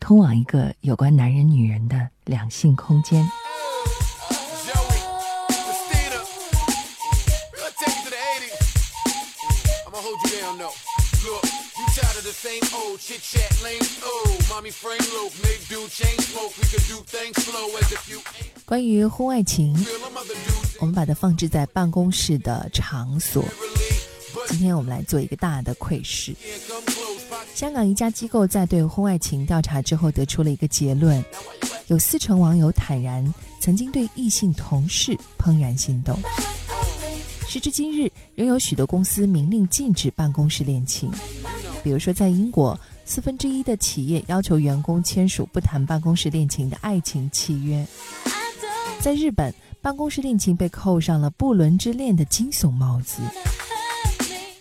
通往一个有关男人、女人的两性空间。关于婚外情，我们把它放置在办公室的场所。今天我们来做一个大的窥视。香港一家机构在对婚外情调查之后得出了一个结论：有四成网友坦然曾经对异性同事怦然心动。时至今日，仍有许多公司明令禁止办公室恋情。比如说，在英国，四分之一的企业要求员工签署不谈办公室恋情的爱情契约；在日本，办公室恋情被扣上了不伦之恋的惊悚帽子。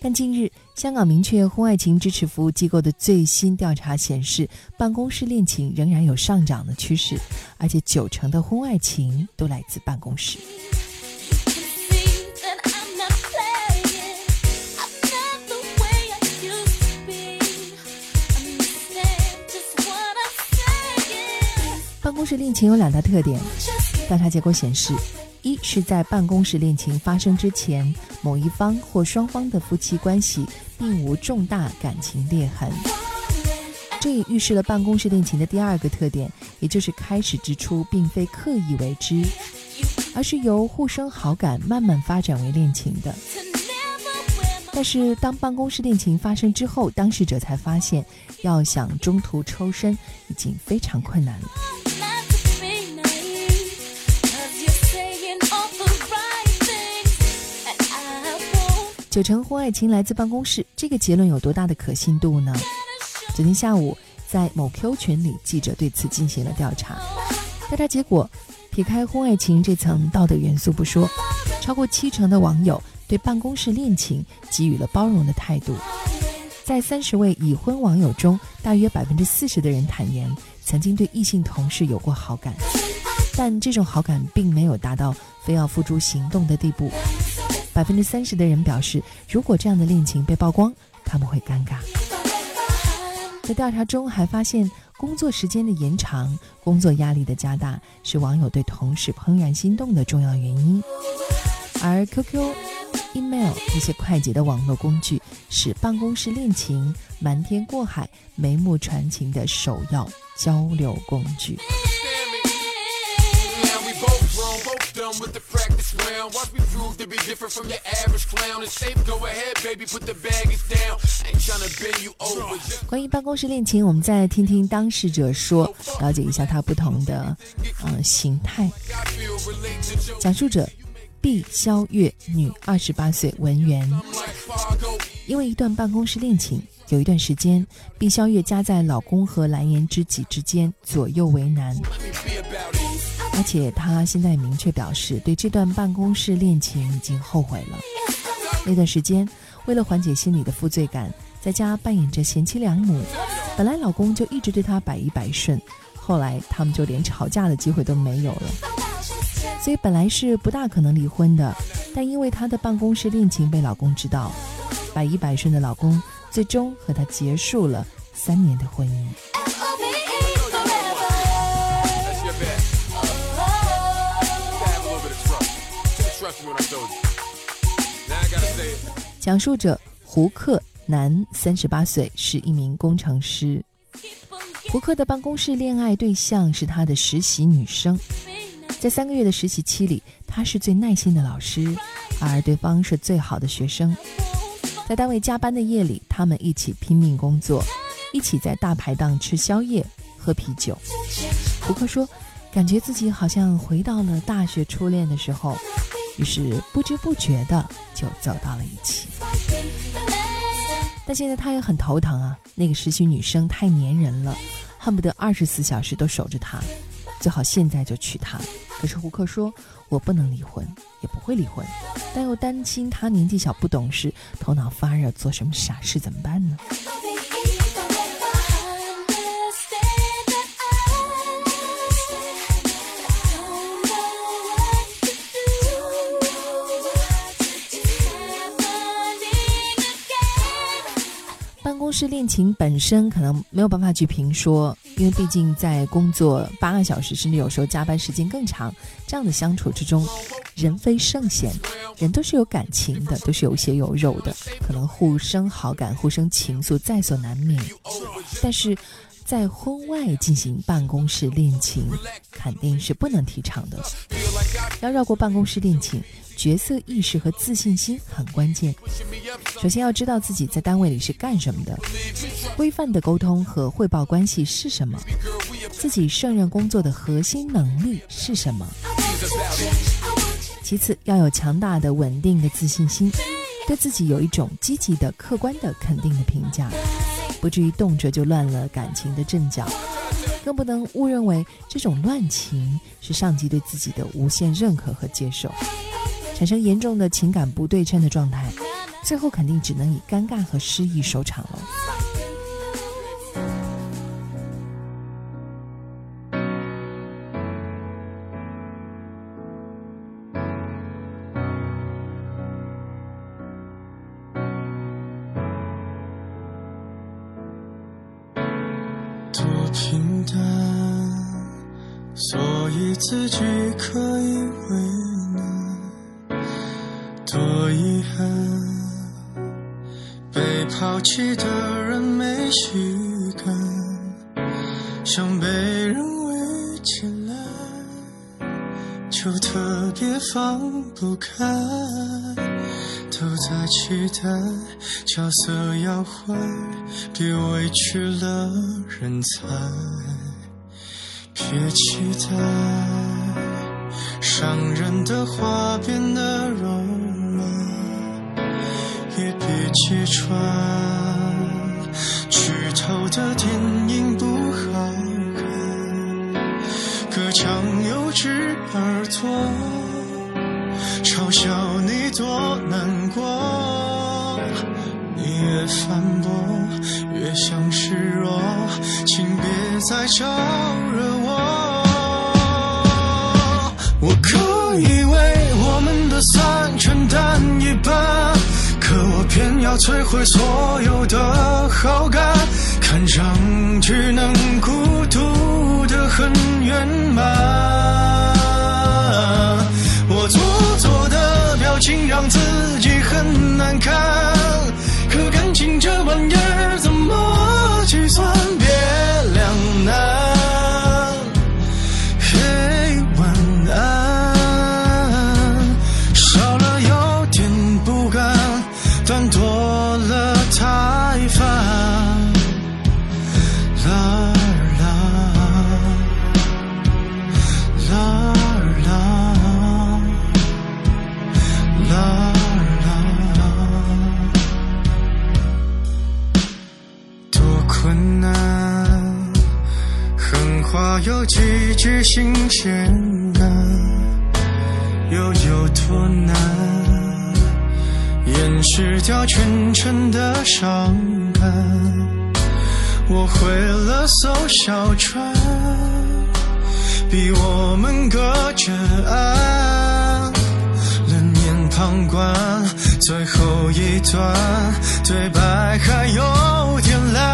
但近日，香港明确婚外情支持服务机构的最新调查显示，办公室恋情仍然有上涨的趋势，而且九成的婚外情都来自办公室。办公室恋情有两大特点，调查结果显示。一是在办公室恋情发生之前，某一方或双方的夫妻关系并无重大感情裂痕，这也预示了办公室恋情的第二个特点，也就是开始之初并非刻意为之，而是由互生好感慢慢发展为恋情的。但是，当办公室恋情发生之后，当事者才发现，要想中途抽身已经非常困难了。九成婚外情来自办公室，这个结论有多大的可信度呢？昨天下午，在某 Q 群里，记者对此进行了调查。调查结果，撇开婚外情这层道德元素不说，超过七成的网友对办公室恋情给予了包容的态度。在三十位已婚网友中，大约百分之四十的人坦言曾经对异性同事有过好感，但这种好感并没有达到非要付诸行动的地步。百分之三十的人表示，如果这样的恋情被曝光，他们会尴尬。在调查中还发现，工作时间的延长、工作压力的加大是网友对同事怦然心动的重要原因，而 QQ、email 这些快捷的网络工具是办公室恋情瞒天过海、眉目传情的首要交流工具。关于办公室恋情，我们再听听当事者说，了解一下他不同的呃形态。讲述者毕肖月，女，二十八岁，文员。因为一段办公室恋情，有一段时间，毕肖月夹在老公和蓝颜知己之间，左右为难。而且他现在明确表示，对这段办公室恋情已经后悔了。那段时间，为了缓解心里的负罪感，在家扮演着贤妻良母。本来老公就一直对她百依百顺，后来他们就连吵架的机会都没有了。所以本来是不大可能离婚的，但因为她的办公室恋情被老公知道，百依百顺的老公最终和她结束了三年的婚姻。讲述者胡克，男，三十八岁，是一名工程师。胡克的办公室恋爱对象是他的实习女生，在三个月的实习期里，他是最耐心的老师，而对方是最好的学生。在单位加班的夜里，他们一起拼命工作，一起在大排档吃宵夜、喝啤酒。胡克说，感觉自己好像回到了大学初恋的时候。于是不知不觉的就走到了一起，但现在他也很头疼啊。那个实习女生太粘人了，恨不得二十四小时都守着他。最好现在就娶她。可是胡克说：“我不能离婚，也不会离婚，但又担心他年纪小不懂事，头脑发热，做什么傻事怎么办呢？”是恋情本身可能没有办法去评说，因为毕竟在工作八个小时，甚至有时候加班时间更长，这样的相处之中，人非圣贤，人都是有感情的，都是有血有肉的，可能互生好感、互生情愫在所难免。但是在婚外进行办公室恋情，肯定是不能提倡的。要绕过办公室恋情。角色意识和自信心很关键。首先要知道自己在单位里是干什么的，规范的沟通和汇报关系是什么，自己胜任工作的核心能力是什么。其次要有强大的、稳定的自信心，对自己有一种积极的、客观的、肯定的评价，不至于动辄就乱了感情的阵脚，更不能误认为这种乱情是上级对自己的无限认可和接受。产生严重的情感不对称的状态，最后肯定只能以尴尬和失意收场了。平淡，所以自己可以为难。多遗憾，被抛弃的人没须感，想被人围起来，就特别放不开。都在期待角色要坏，别委屈了人才，别期待伤人的话变得柔。也别揭穿，剧透的电影不好看，隔墙有只耳朵，越反驳，越像示弱，请别再招惹我。我可以为我们的散承担一半。可我偏要摧毁所有的好感，看上去能孤独的很圆满。一句新鲜感，又有多难掩饰掉全城的伤感？我毁了艘小船，逼我们隔着岸，冷眼旁观，最后一段对白还有点烂。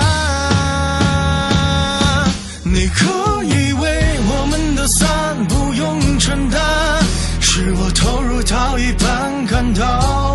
你可一半感到